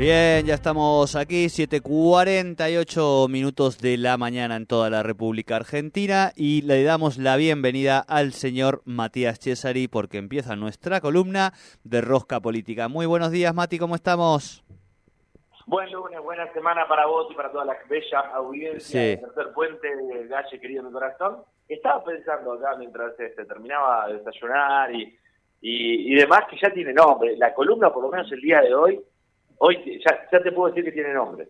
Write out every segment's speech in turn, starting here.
Bien, ya estamos aquí, 7.48 minutos de la mañana en toda la República Argentina y le damos la bienvenida al señor Matías Cesari porque empieza nuestra columna de Rosca Política. Muy buenos días, Mati, ¿cómo estamos? Buen lunes, buena semana para vos y para toda la bella audiencia Sí. del tercer puente de Galle, querido mi corazón. Estaba pensando acá mientras este, terminaba de desayunar y, y, y demás que ya tiene nombre. La columna, por lo menos el día de hoy, hoy ya, ya te puedo decir que tiene nombre.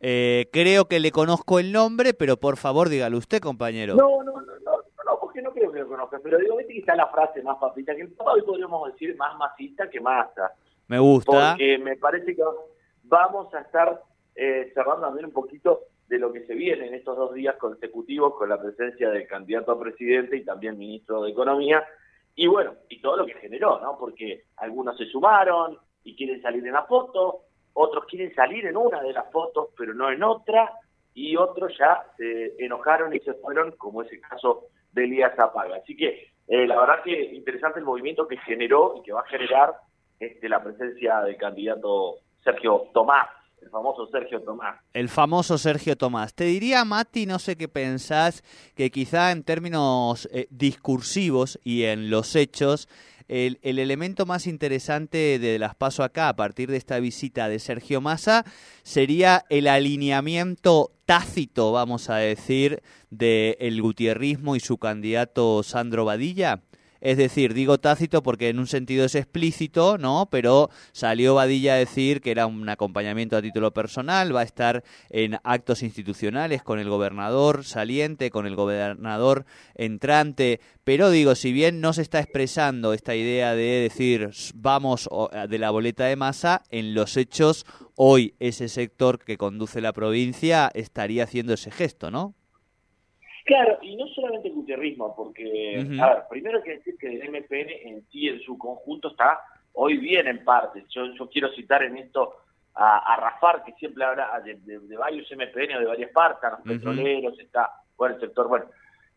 Eh, creo que le conozco el nombre, pero por favor dígalo usted, compañero. No, no, no, no, no, porque no creo que lo conozcas, pero digo, viste que está la frase más papita que el hoy podríamos decir más masista que masa. Me gusta. porque me parece que vamos a estar eh, cerrando también un poquito de lo que se viene en estos dos días consecutivos con la presencia del candidato a presidente y también ministro de Economía, y bueno, y todo lo que generó, ¿no? Porque algunos se sumaron y quieren salir en la foto, otros quieren salir en una de las fotos, pero no en otra, y otros ya se enojaron y se fueron, como es el caso de Elías Zapaga. Así que eh, la verdad que interesante el movimiento que generó y que va a generar este, la presencia del candidato Sergio Tomás, el famoso Sergio Tomás. El famoso Sergio Tomás. Te diría, Mati, no sé qué pensás, que quizá en términos eh, discursivos y en los hechos, el, el elemento más interesante de las paso acá, a partir de esta visita de Sergio Massa, sería el alineamiento tácito, vamos a decir, de el gutierrismo y su candidato Sandro Badilla. Es decir, digo tácito porque en un sentido es explícito, ¿no? Pero salió Badilla a decir que era un acompañamiento a título personal, va a estar en actos institucionales con el gobernador saliente, con el gobernador entrante, pero digo, si bien no se está expresando esta idea de decir vamos de la boleta de masa, en los hechos hoy ese sector que conduce la provincia estaría haciendo ese gesto, ¿no? Claro, y no solamente el gutierrismo, porque, a ver, primero hay que decir que el MPN en sí, en su conjunto, está hoy bien en partes. Yo, yo quiero citar en esto a, a Rafar, que siempre habla de, de- de varios MPN o de varias partes, los petroleros, está, bueno, el sector, bueno.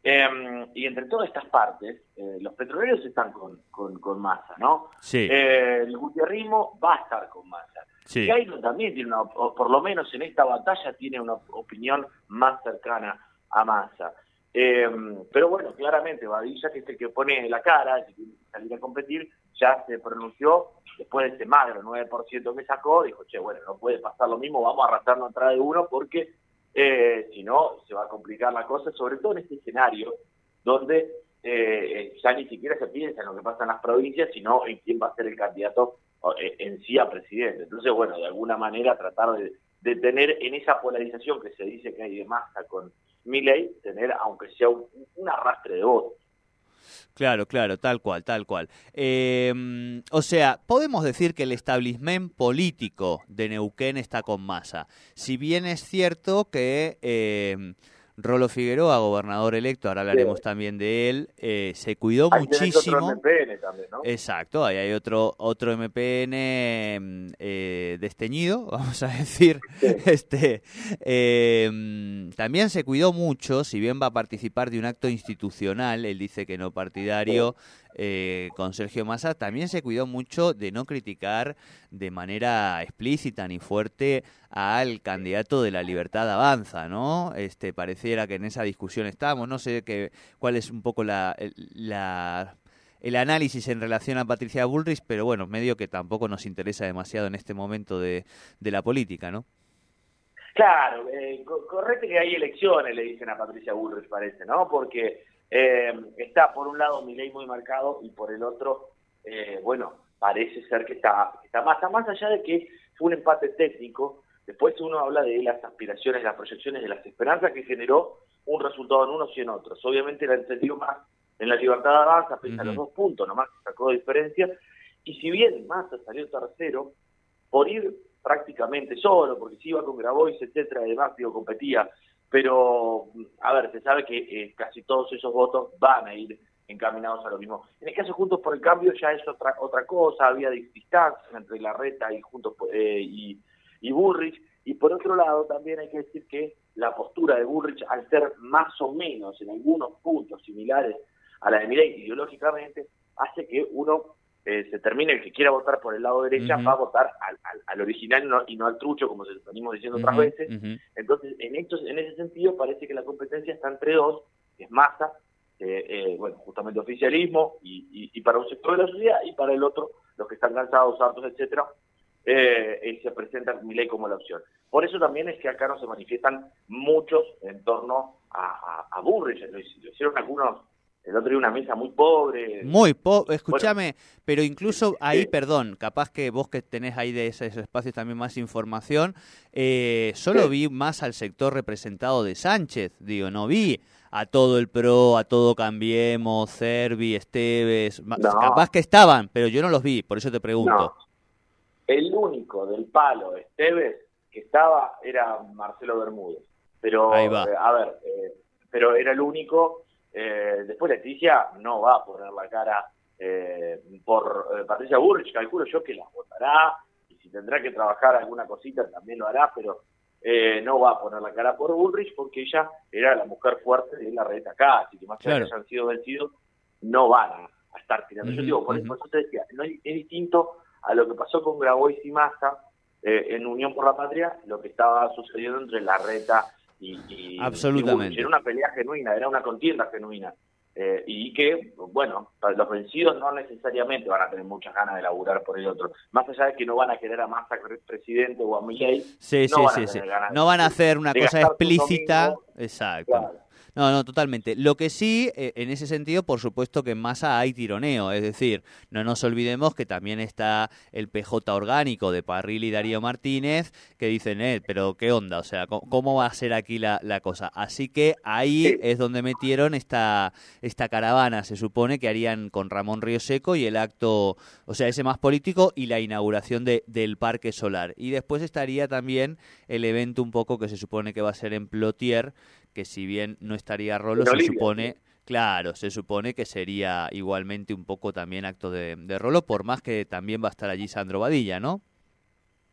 Em, y entre todas estas partes, eh, los petroleros están con, con, con masa, ¿no? Sí, Eh, el gutierrismo va a estar con masa. sí. Gairo también tiene una, o por lo menos en esta batalla, tiene una opinión más cercana a Massa. Eh, pero bueno, claramente Badilla, que es el que pone la cara, el que tiene que salir a competir, ya se pronunció después de ese magro 9% que sacó, dijo, che, bueno, no puede pasar lo mismo, vamos a arrastrarnos atrás de uno porque eh, si no se va a complicar la cosa, sobre todo en este escenario donde eh, ya ni siquiera se piensa en lo que pasa en las provincias, sino en quién va a ser el candidato eh, en sí a presidente. Entonces, bueno, de alguna manera tratar de, de tener en esa polarización que se dice que hay de masa con Milei, tener aunque sea un, arrastre de votos. Claro, claro, tal cual, tal cual. Eh, o sea, podemos decir que el establishment político de Neuquén está con masa. Si bien es cierto que eh, Rolo Figueroa, gobernador electo, ahora hablaremos también de él, eh, se cuidó Ahí otro muchísimo. MPN también, ¿no? Exacto, ahí hay otro otro MPN mm, eh, desteñido, vamos a decir. Sí. Este eh, mm, también se cuidó mucho, si bien va a participar de un acto institucional, él dice que no partidario. Eh, con Sergio Massa también se cuidó mucho de no criticar de manera explícita ni fuerte al candidato de la libertad avanza, ¿no? Este pareciera que en esa discusión estamos, no sé qué cuál es un poco la, la el análisis en relación a Patricia Bullrich, pero bueno, medio que tampoco nos interesa demasiado en este momento de, la política, ¿no? Claro, eh, co- correcto que hay elecciones, le dicen a Patricia Bullrich, parece, ¿no? Porque eh, está por un lado Milei muy marcado y por el otro, eh, bueno, parece ser que está, está más, más allá de que fue un empate técnico, después uno habla de las aspiraciones, las proyecciones, de las esperanzas que generó un resultado en unos y en otros. Obviamente era entendido más en la libertad de avanza, pese a los dos puntos, nomás sacó diferencia, y si bien Massa salió tercero, por ir prácticamente solo, porque si iba con Grabois, etcétera, además digo, competía, pero a ver, se sabe que eh, casi todos esos votos van a ir encaminados a lo mismo. En el caso Juntos por el Cambio ya es otra otra cosa, había distancia entre la reta y Juntos eh, y, y Burrich, y por otro lado también hay que decir que la postura de Burrich, al ser más o menos en algunos puntos similares a la de Milei ideológicamente, hace que uno eh, se termine, el que quiera votar por el lado derecha va a votar al, al, original y no, al trucho, como se venimos diciendo otras veces. Entonces, en, estos, en ese sentido, parece que la competencia está entre dos, que es masa, eh, bueno, justamente oficialismo, y, y, para un sector de la sociedad, y para el otro, los que están cansados, hartos, etcétera, eh, se presenta mi ley como la opción. Por eso también es que acá no se manifiestan muchos en torno a, a, a Burrich, lo hicieron algunos el otro día una mesa muy pobre. Muy pobre, escúchame, pero incluso ahí, perdón, capaz que vos que tenés ahí de esos espacios también más información, eh, solo vi más al sector representado de Sánchez, digo, no vi a todo el PRO, a todo Cambiemos, Cervi, Esteves, capaz que estaban, pero yo no los vi, por eso te pregunto. El único del palo Esteves que estaba era Marcelo Bermúdez, pero, eh, a ver, eh, pero era el único eh, después Leticia no va a poner la cara eh, por eh, Patricia Burrich, calculo yo que la votará, y si tendrá que trabajar alguna cosita también lo hará, pero eh, no va a poner la cara por Bullrich porque ella era la mujer fuerte de la red acá, así que más que hayan sido vencidos, no van a, estar tirando. yo digo, por, eso te decía, no es, distinto a lo que pasó con Grabois y Massa en Unión por la Patria, lo que estaba sucediendo entre la reta y, Absolutamente. era una pelea genuina, era una contienda genuina. Eh, y que, bueno, los vencidos no necesariamente van a tener muchas ganas de laburar por el otro. Más allá de que no van a querer a Massa presidente o a Milley, sí, no, sí, van sí, a no van a hacer una cosa explícita. Exacto. No, no, totalmente. Lo que sí, eh, en ese sentido, por supuesto que en masa hay tironeo, es decir, no nos olvidemos que también está el PJ orgánico de Parril y Darío Martínez, que dicen, eh, pero qué onda, o sea, ¿cómo, va a ser aquí la, la cosa? Así que ahí es donde metieron esta, esta caravana, se supone que harían con Ramón Río Seco y el acto, o sea, ese más político y la inauguración de, del Parque Solar. Y después estaría también el evento un poco que se supone que va a ser en Plotier, que si bien no estaría Rolo, se supone... Claro, se supone que sería igualmente un poco también acto de, Rolo, por más que también va a estar allí Sandro Badilla, ¿no?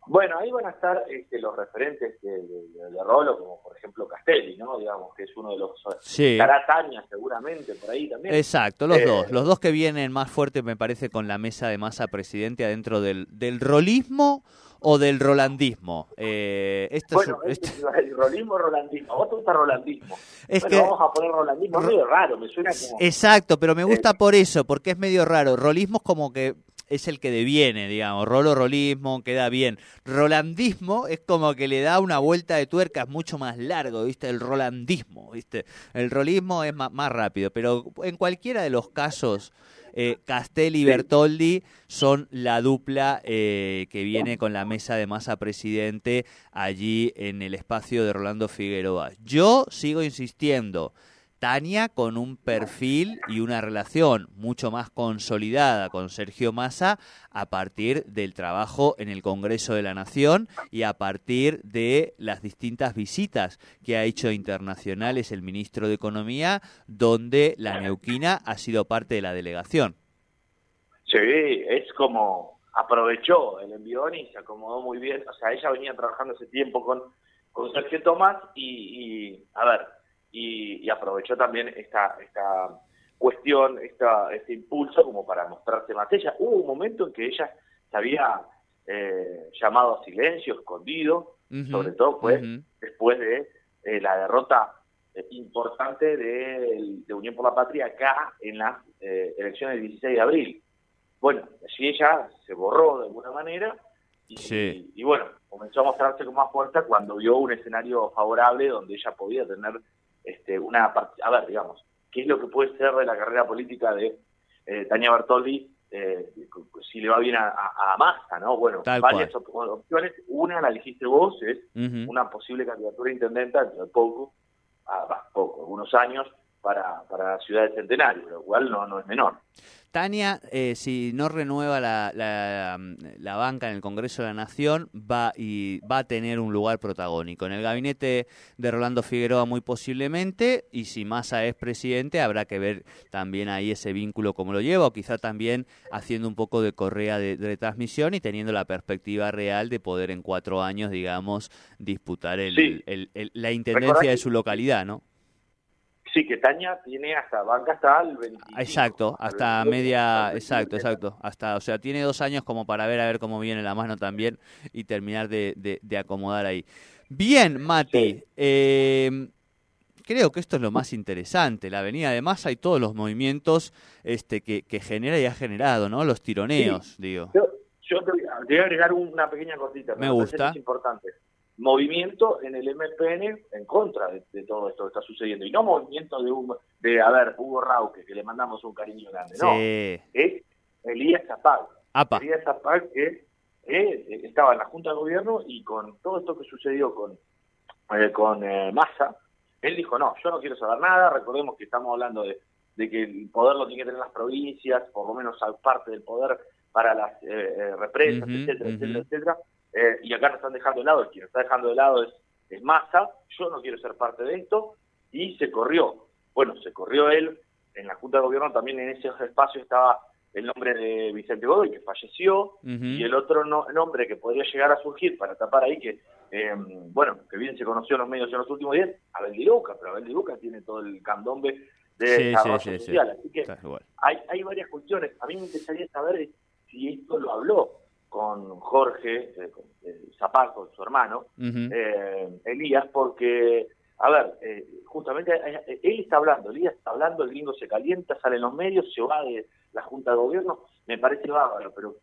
Bueno, ahí van a estar este, los referentes de, Rolo, como por ejemplo Castelli, ¿no? Digamos que es uno de los... Sí. Carataña seguramente, por ahí también. Exacto, los dos. Eh, los dos que vienen más fuertes, me parece, con la mesa de masa presidente adentro del, del rolismo o del rolandismo? Eh, esto bueno, es, el rolismo rolandismo. ¿Vos te gusta rolandismo? Es que, vamos a poner rolandismo, es medio raro, me suena como... Exacto, pero me gusta por eso, porque es medio raro. Rolismo es como que es el que deviene, digamos. Rolo, rolismo, queda bien. Rolandismo es como que le da una vuelta de tuerca mucho más largo, ¿viste? El rolandismo, ¿viste? El rolismo es más, más rápido, pero en cualquiera de los casos eh, Castelli y Bertoldi son la dupla eh, que viene con la mesa de masa presidente allí en el espacio de Rolando Figueroa. Yo sigo insistiendo, Tania con un perfil y una relación mucho más consolidada con Sergio Massa a partir del trabajo en el Congreso de la Nación y a partir de las distintas visitas que ha hecho internacionales el ministro de Economía, donde la Neuquina ha sido parte de la delegación. Sí, es como aprovechó el envión y se acomodó muy bien. O sea, ella venía trabajando ese tiempo con, con Sergio Tomás y, y a ver, y, aprovechó también esta, esta cuestión, esta, este impulso como para mostrarse más. Ella, hubo un momento en que ella se había eh, llamado a silencio, escondido, sobre todo pues después de eh, la derrota eh, importante de, de, Unión por la Patria acá en las elecciones del 16 de abril. Bueno, así ella se borró de alguna manera y, y, bueno, comenzó a mostrarse con más fuerza cuando vio un escenario favorable donde ella podía tener este, una a ver, digamos, qué es lo que puede ser de la carrera política de eh, Tania Bertoldi eh, si le va bien a, a, Massa, ¿no? Bueno, varias opciones. Una la dijiste vos, es una posible candidatura a intendenta dentro de poco, a, poco, algunos años, para, para la ciudad de Centenario, lo cual no, no es menor. Tania, eh, si no renueva la, la, banca en el Congreso de la Nación, va, y, va a tener un lugar protagónico. En el gabinete de Rolando Figueroa muy posiblemente, y si Massa es presidente, habrá que ver también ahí ese vínculo como lo lleva, o quizá también haciendo un poco de correa de, transmisión y teniendo la perspectiva real de poder en cuatro años, digamos, disputar el, la intendencia de su localidad, ¿no? Sí, que Taña tiene hasta banca hasta el 25. Exacto, hasta media, exacto, exacto, hasta, o sea, tiene dos años como para ver a ver cómo viene la mano también y terminar de, de, acomodar ahí. Bien, Mati, em, creo que esto es lo más interesante, la avenida de masa y todos los movimientos este, que, que genera y ha generado, ¿no? Los tironeos, digo. Yo, te, voy a agregar una pequeña cosita. Me gusta. Es importante movimiento en el MPN en contra de, todo esto que está sucediendo. Y no movimiento de, un, de a ver, Hugo Rauque, que le mandamos un cariño grande. No, es Elías Zapag. Elías Zapag que eh, estaba en la Junta de Gobierno y con todo esto que sucedió con, eh, con eh, Massa, él dijo, no, yo no quiero saber nada. Recordemos que estamos hablando de, que el poder lo tiene que tener las provincias, por lo menos parte del poder para las represas, etcétera, etcétera, etcétera eh, y acá nos están dejando de lado, quien está dejando de lado es, es Massa, yo no quiero ser parte de esto, y se corrió. Bueno, se corrió él, en la Junta de Gobierno también en ese espacio estaba el nombre de Vicente Godoy, que falleció, y el otro nombre que podría llegar a surgir para tapar ahí, que eh, bueno, que bien se conoció en los medios en los últimos días, Abel Di Luca, pero Abel Di Luca tiene todo el candombe de desarrollo social. Así que hay, hay varias cuestiones. A mí me interesaría saber si esto lo habló con Jorge eh, eh con su hermano, eh, Elías, porque, a ver, eh, justamente él está hablando, Elías está hablando, el gringo se calienta, sale en los medios, se va de la Junta de Gobierno, me parece bárbaro, pero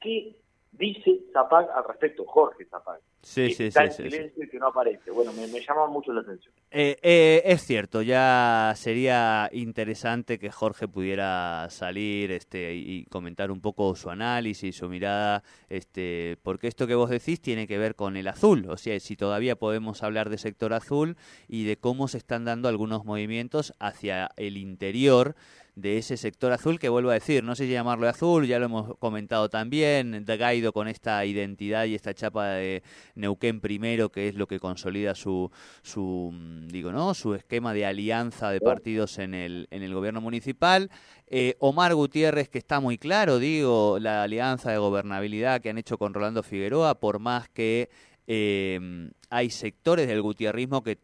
¿qué dice Zapag al respecto, Jorge Zapag. Sí, sí, sí, sí, que no aparece. Bueno, me, llama mucho la atención. Eh, eh, es cierto, ya sería interesante que Jorge pudiera salir este, y comentar un poco su análisis, su mirada, este, porque esto que vos decís tiene que ver con el azul, o sea, si todavía podemos hablar de sector azul y de cómo se están dando algunos movimientos hacia el interior de ese sector azul que vuelvo a decir, no sé si llamarlo azul, ya lo hemos comentado también, de Gaido con esta identidad y esta chapa de Neuquén primero, que es lo que consolida su, su mm, digo, ¿no? su esquema de alianza de partidos en el, en el gobierno municipal. Eh, Omar Gutiérrez, que está muy claro, digo, la alianza de gobernabilidad que han hecho con Rolando Figueroa, por más que eh, hay sectores del gutierrismo que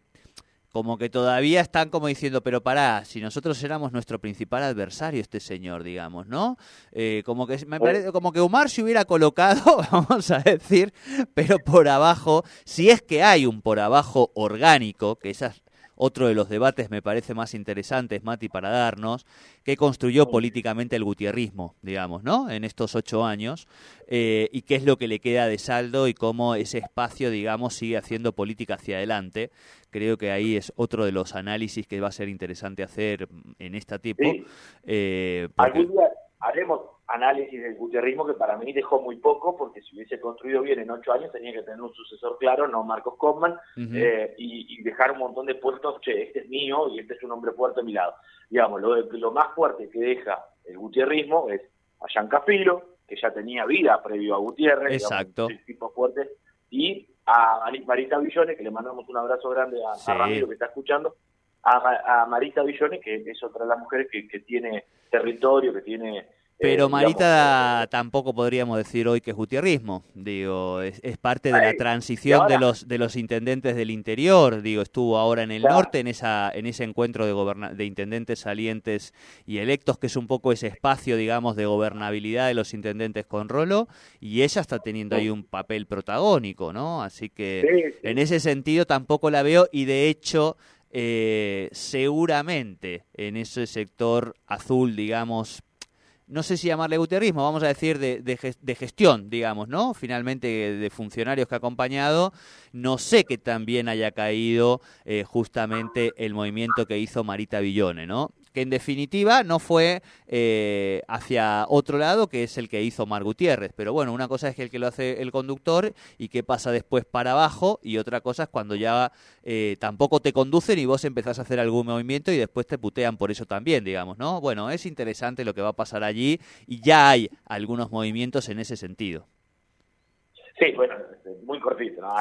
como que todavía están como diciendo, pero pará, si nosotros éramos nuestro principal adversario, este señor, digamos, ¿no? Eh, como que me parece, como que Omar se hubiera colocado, vamos a decir, pero por abajo, si es que hay un por abajo orgánico, que esas otro de los debates me parece más interesantes, Mati, para darnos, que construyó políticamente el gutierrismo, digamos, ¿no? En estos ocho años, eh, y qué es lo que le queda de saldo y cómo ese espacio, digamos, sigue haciendo política hacia adelante. Creo que ahí es otro de los análisis que va a ser interesante hacer en esta tipo. Eh, Algún día haremos análisis del gutierrismo que para mí dejó muy poco, porque si hubiese construido bien en ocho años tenía que tener un sucesor claro, no Marcos Kopman, eh, y, dejar un montón de puestos, che, este es mío y este es un hombre fuerte a mi lado. Digamos, lo, lo más fuerte que deja el gutierrismo es a Giancafilo, que ya tenía vida previo a Gutiérrez, Exacto. tipo fuerte, y a Marita Villones, que le mandamos un abrazo grande a, Ramiro que está escuchando, a, Marita Villones, que es otra de las mujeres que, que tiene territorio, que tiene pero eh, Marita tampoco podríamos decir hoy que es gutierrismo, digo, es, parte de la transición de los de los intendentes del interior, digo, estuvo ahora en el norte en esa en ese encuentro de de intendentes salientes y electos que es un poco ese espacio, digamos, de gobernabilidad de los intendentes con Rolo y ella está teniendo ahí un papel protagónico, ¿no? Así que en ese sentido tampoco la veo y de hecho eh, seguramente en ese sector azul, digamos, no sé si llamarle gutierrismo, vamos a decir de, de, gestión, digamos, ¿no? Finalmente de funcionarios que ha acompañado, no sé que también haya caído eh, justamente el movimiento que hizo Marita Villone, ¿no? Que en definitiva no fue eh, hacia otro lado, que es el que hizo Mar Gutiérrez. Pero bueno, una cosa es que el que lo hace el conductor y qué pasa después para abajo, y otra cosa es cuando ya eh, tampoco te conducen y vos empezás a hacer algún movimiento y después te putean por eso también, digamos, ¿no? Bueno, es interesante lo que va a pasar allí y ya hay algunos movimientos en ese sentido. Sí, bueno, muy cortito, ¿no?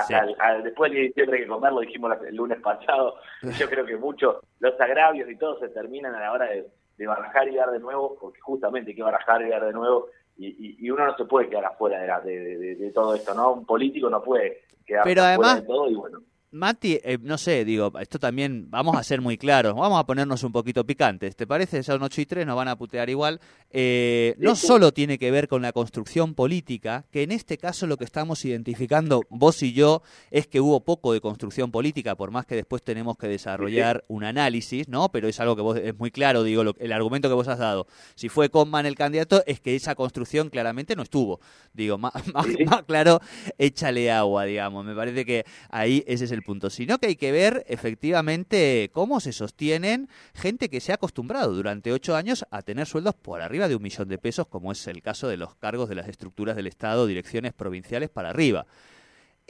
después de diciembre que comer, lo dijimos el lunes pasado, yo creo que muchos, los agravios y todo se terminan a la hora de, barajar y dar de nuevo, porque justamente hay que barajar y dar de nuevo, y, uno no se puede quedar afuera de, de, todo esto, ¿no? Un político no puede quedar Pero afuera además, de todo y bueno. Mati, eh, no sé, digo, esto también, vamos a ser muy claros, vamos a ponernos un poquito picantes, ¿te parece? Son 8 y 3, nos van a putear igual. Eh, no solo tiene que ver con la construcción política, que en este caso lo que estamos identificando vos y yo es que hubo poco de construcción política, por más que después tenemos que desarrollar un análisis, ¿no? Pero es algo que vos, es muy claro, digo, el argumento que vos has dado. Si fue Conman el candidato, es que esa construcción claramente no estuvo. Digo, más, más claro, échale agua, digamos. Me parece que ahí ese es el punto, sino que hay que ver efectivamente cómo se sostienen gente que se ha acostumbrado durante ocho años a tener sueldos por arriba de un millón de pesos, como es el caso de los cargos de las estructuras del Estado, direcciones provinciales para arriba.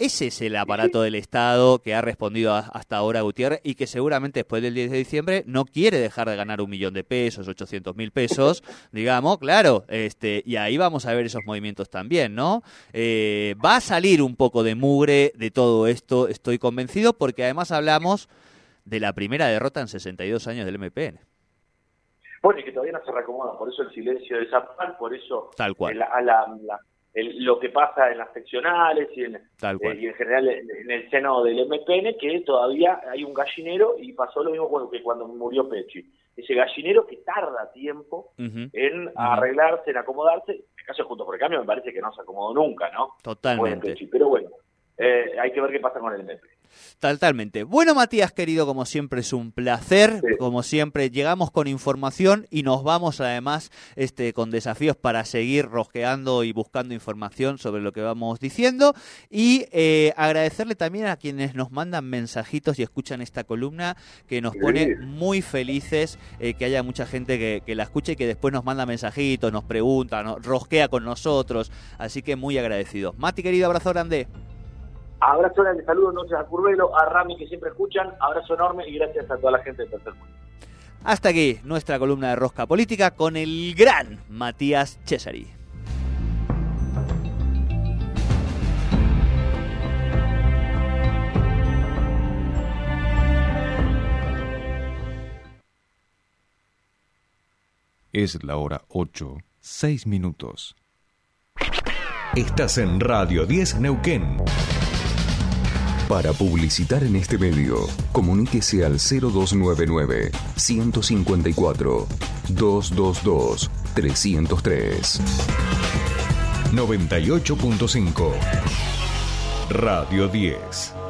Ese es el aparato del Estado que ha respondido hasta ahora Gutiérrez y que seguramente después del 10 de diciembre no quiere dejar de ganar un millón de pesos, 800 mil pesos, digamos, claro, este, y ahí vamos a ver esos movimientos también, ¿no? Eh, va a salir un poco de mugre de todo esto, estoy convencido, porque además hablamos de la primera derrota en 62 años del MPN. Bueno, y que todavía no se reacomoda, por eso el silencio de Zapal, por eso Tal cual. a la lo que pasa en las seccionales y en, eh, y en general en, el seno del MPN, que todavía hay un gallinero y pasó lo mismo que cuando murió Pechi. Ese gallinero que tarda tiempo en arreglarse, en acomodarse. En el caso de Juntos por el Cambio me parece que no se acomodó nunca, ¿no? Totalmente. pero bueno, eh, hay que ver qué pasa con el MPN. Totalmente. Bueno, Matías, querido, como siempre es un placer. Como siempre, llegamos con información y nos vamos además este, con desafíos para seguir rosqueando y buscando información sobre lo que vamos diciendo. Y eh, agradecerle también a quienes nos mandan mensajitos y escuchan esta columna, que nos pone muy felices eh, que haya mucha gente que, que, la escuche y que después nos manda mensajitos, nos pregunta, nos rosquea con nosotros. Así que muy agradecidos. Mati, querido, abrazo grande. Abrazo grande, saludos noches a Curvelo, a Rami que siempre escuchan, abrazo enorme y gracias a toda la gente de Tercer Mundo. Hasta aquí nuestra columna de Rosca Política con el gran Matías Cesari. Es la hora 8, 6 minutos. Estás en Radio 10 Neuquén. Para publicitar en este medio, comuníquese al 0299 154 222 303. 98.5 Radio 10.